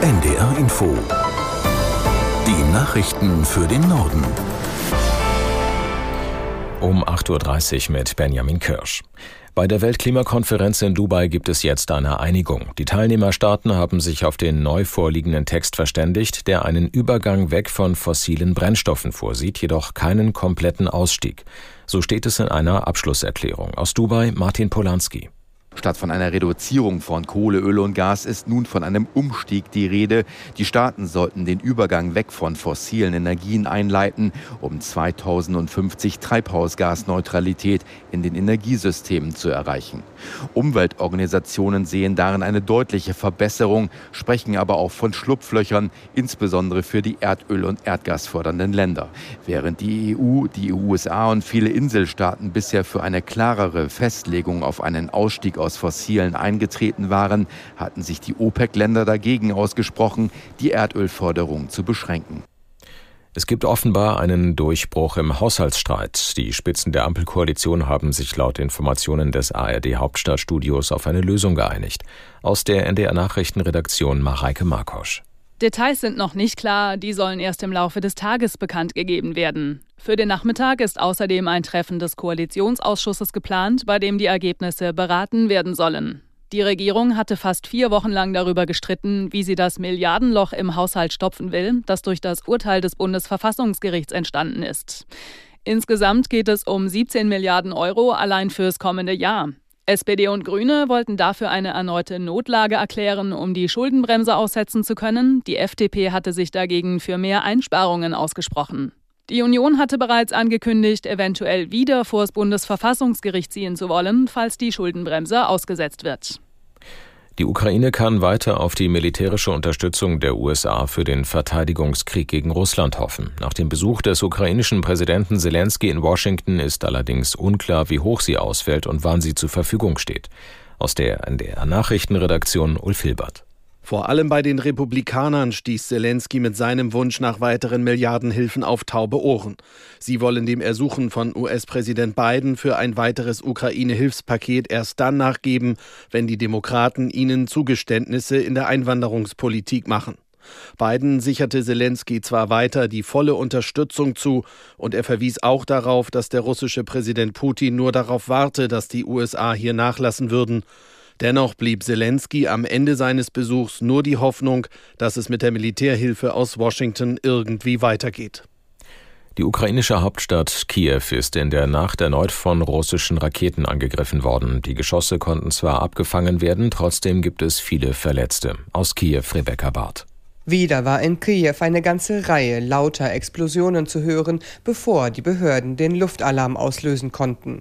NDR Info. Die Nachrichten für den Norden. Um 8.30 Uhr mit Benjamin Kirsch. Bei der Weltklimakonferenz in Dubai gibt es jetzt eine Einigung. Die Teilnehmerstaaten haben sich auf den neu vorliegenden Text verständigt, der einen Übergang weg von fossilen Brennstoffen vorsieht, jedoch keinen kompletten Ausstieg. So steht es in einer Abschlusserklärung. Aus Dubai Martin Polanski. Statt von einer Reduzierung von Kohle, Öl und Gas ist nun von einem Umstieg die Rede. Die Staaten sollten den Übergang weg von fossilen Energien einleiten, um 2050 Treibhausgasneutralität in den Energiesystemen zu erreichen. Umweltorganisationen sehen darin eine deutliche Verbesserung, sprechen aber auch von Schlupflöchern, insbesondere für die Erdöl- und Erdgasfördernden Länder. Während die EU, die USA und viele Inselstaaten bisher für eine klarere Festlegung auf einen Ausstieg aus aus Fossilen eingetreten waren, hatten sich die OPEC-Länder dagegen ausgesprochen, die Erdölförderung zu beschränken. Es gibt offenbar einen Durchbruch im Haushaltsstreit. Die Spitzen der Ampelkoalition haben sich laut Informationen des ARD Hauptstadtstudios auf eine Lösung geeinigt. Aus der NDR Nachrichtenredaktion Mareike Markosch. Details sind noch nicht klar, die sollen erst im Laufe des Tages bekannt gegeben werden. Für den Nachmittag ist außerdem ein Treffen des Koalitionsausschusses geplant, bei dem die Ergebnisse beraten werden sollen. Die Regierung hatte fast vier Wochen lang darüber gestritten, wie sie das Milliardenloch im Haushalt stopfen will, das durch das Urteil des Bundesverfassungsgerichts entstanden ist. Insgesamt geht es um 17 Milliarden Euro allein fürs kommende Jahr. SPD und Grüne wollten dafür eine erneute Notlage erklären, um die Schuldenbremse aussetzen zu können. Die FDP hatte sich dagegen für mehr Einsparungen ausgesprochen. Die Union hatte bereits angekündigt, eventuell wieder vor das Bundesverfassungsgericht ziehen zu wollen, falls die Schuldenbremse ausgesetzt wird. Die Ukraine kann weiter auf die militärische Unterstützung der USA für den Verteidigungskrieg gegen Russland hoffen. Nach dem Besuch des ukrainischen Präsidenten Zelensky in Washington ist allerdings unklar, wie hoch sie ausfällt und wann sie zur Verfügung steht. Aus der NDR Nachrichtenredaktion Ulf Hilbert. Vor allem bei den Republikanern stieß Zelensky mit seinem Wunsch nach weiteren Milliardenhilfen auf taube Ohren. Sie wollen dem Ersuchen von US-Präsident Biden für ein weiteres Ukraine-Hilfspaket erst dann nachgeben, wenn die Demokraten ihnen Zugeständnisse in der Einwanderungspolitik machen. Biden sicherte Zelensky zwar weiter die volle Unterstützung zu, und er verwies auch darauf, dass der russische Präsident Putin nur darauf warte, dass die USA hier nachlassen würden. Dennoch blieb Zelensky am Ende seines Besuchs nur die Hoffnung, dass es mit der Militärhilfe aus Washington irgendwie weitergeht. Die ukrainische Hauptstadt Kiew ist in der Nacht erneut von russischen Raketen angegriffen worden. Die Geschosse konnten zwar abgefangen werden, trotzdem gibt es viele Verletzte. Aus Kiew Rebecca Barth. Wieder war in Kiew eine ganze Reihe lauter Explosionen zu hören, bevor die Behörden den Luftalarm auslösen konnten.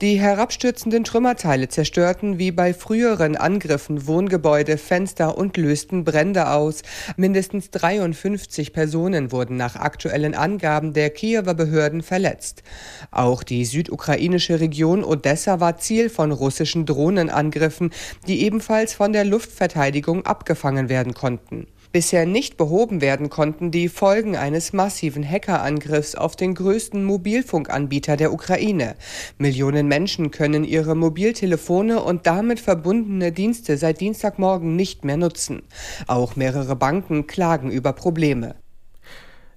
Die herabstürzenden Trümmerteile zerstörten wie bei früheren Angriffen Wohngebäude, Fenster und lösten Brände aus. Mindestens 53 Personen wurden nach aktuellen Angaben der Kiewer Behörden verletzt. Auch die südukrainische Region Odessa war Ziel von russischen Drohnenangriffen, die ebenfalls von der Luftverteidigung abgefangen werden konnten. Bisher nicht behoben werden konnten die Folgen eines massiven Hackerangriffs auf den größten Mobilfunkanbieter der Ukraine. Millionen Menschen können ihre Mobiltelefone und damit verbundene Dienste seit Dienstagmorgen nicht mehr nutzen. Auch mehrere Banken klagen über Probleme.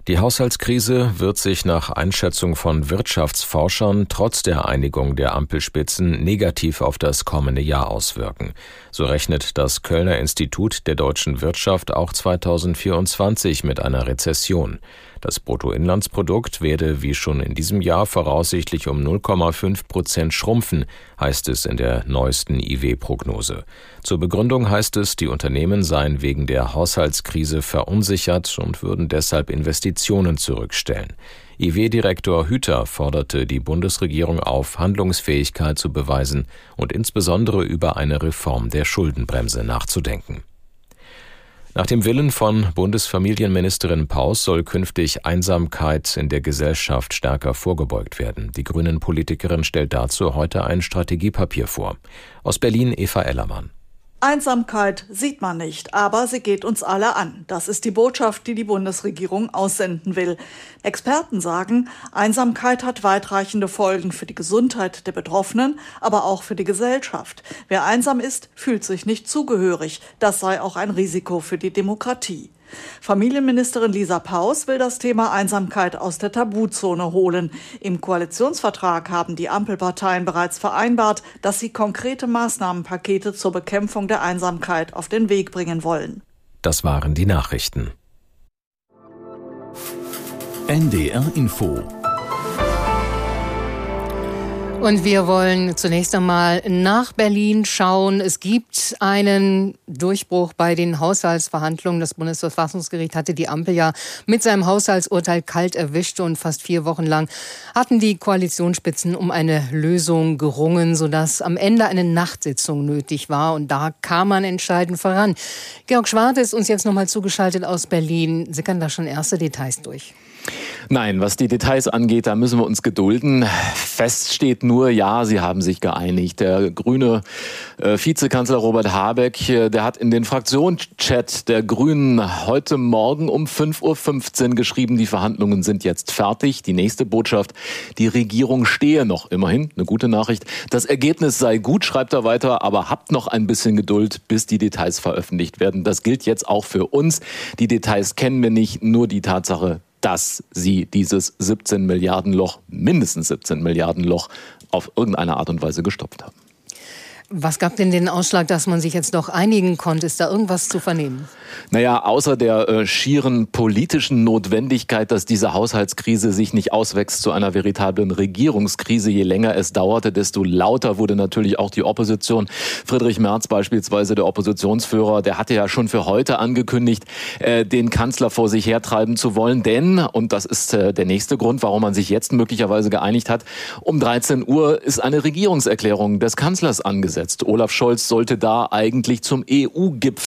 Die Haushaltskrise wird sich nach Einschätzung von Wirtschaftsforschern trotz der Einigung der Ampelspitzen negativ auf das kommende Jahr auswirken. So rechnet das Kölner Institut der deutschen Wirtschaft auch 2024 mit einer Rezession. Das Bruttoinlandsprodukt werde wie schon in diesem Jahr voraussichtlich um 0,5 Prozent schrumpfen, heißt es in der neuesten IW-Prognose. Zur Begründung heißt es, die Unternehmen seien wegen der Haushaltskrise verunsichert und würden deshalb Investitionen zurückstellen. IW-Direktor Hüter forderte die Bundesregierung auf, Handlungsfähigkeit zu beweisen und insbesondere über eine Reform der Schuldenbremse nachzudenken. Nach dem Willen von Bundesfamilienministerin Paus soll künftig Einsamkeit in der Gesellschaft stärker vorgebeugt werden. Die Grünen-Politikerin stellt dazu heute ein Strategiepapier vor. Aus Berlin Eva Ellermann. Einsamkeit sieht man nicht, aber sie geht uns alle an. Das ist die Botschaft, die die Bundesregierung aussenden will. Experten sagen, Einsamkeit hat weitreichende Folgen für die Gesundheit der Betroffenen, aber auch für die Gesellschaft. Wer einsam ist, fühlt sich nicht zugehörig. Das sei auch ein Risiko für die Demokratie. Familienministerin Lisa Paus will das Thema Einsamkeit aus der Tabuzone holen. Im Koalitionsvertrag haben die Ampelparteien bereits vereinbart, dass sie konkrete Maßnahmenpakete zur Bekämpfung der Einsamkeit auf den Weg bringen wollen. Das waren die Nachrichten. NDR Info und wir wollen zunächst einmal nach Berlin schauen. Es gibt einen Durchbruch bei den Haushaltsverhandlungen. Das Bundesverfassungsgericht hatte die Ampel ja mit seinem Haushaltsurteil kalt erwischt und fast vier Wochen lang hatten die Koalitionsspitzen um eine Lösung gerungen, sodass am Ende eine Nachtsitzung nötig war. Und da kam man entscheidend voran. Georg Schwarte ist uns jetzt nochmal zugeschaltet aus Berlin. Sickern da schon erste Details durch? Nein, was die Details angeht, da müssen wir uns gedulden. Fest steht nur, ja, sie haben sich geeinigt. Der grüne äh, Vizekanzler Robert Habeck, äh, der hat in den Fraktionschat der Grünen heute Morgen um 5.15 Uhr geschrieben, die Verhandlungen sind jetzt fertig. Die nächste Botschaft, die Regierung stehe noch immerhin, eine gute Nachricht. Das Ergebnis sei gut, schreibt er weiter, aber habt noch ein bisschen Geduld, bis die Details veröffentlicht werden. Das gilt jetzt auch für uns. Die Details kennen wir nicht, nur die Tatsache, dass sie dieses 17 Milliarden Loch, mindestens 17 Milliarden Loch, auf irgendeine Art und Weise gestopft haben. Was gab denn den Ausschlag, dass man sich jetzt doch einigen konnte? Ist da irgendwas zu vernehmen? Naja, außer der äh, schieren politischen Notwendigkeit, dass diese Haushaltskrise sich nicht auswächst zu einer veritablen Regierungskrise, je länger es dauerte, desto lauter wurde natürlich auch die Opposition. Friedrich Merz beispielsweise, der Oppositionsführer, der hatte ja schon für heute angekündigt, äh, den Kanzler vor sich hertreiben zu wollen. Denn, und das ist äh, der nächste Grund, warum man sich jetzt möglicherweise geeinigt hat, um 13 Uhr ist eine Regierungserklärung des Kanzlers angesetzt. Olaf Scholz sollte da eigentlich zum EU-Gipfel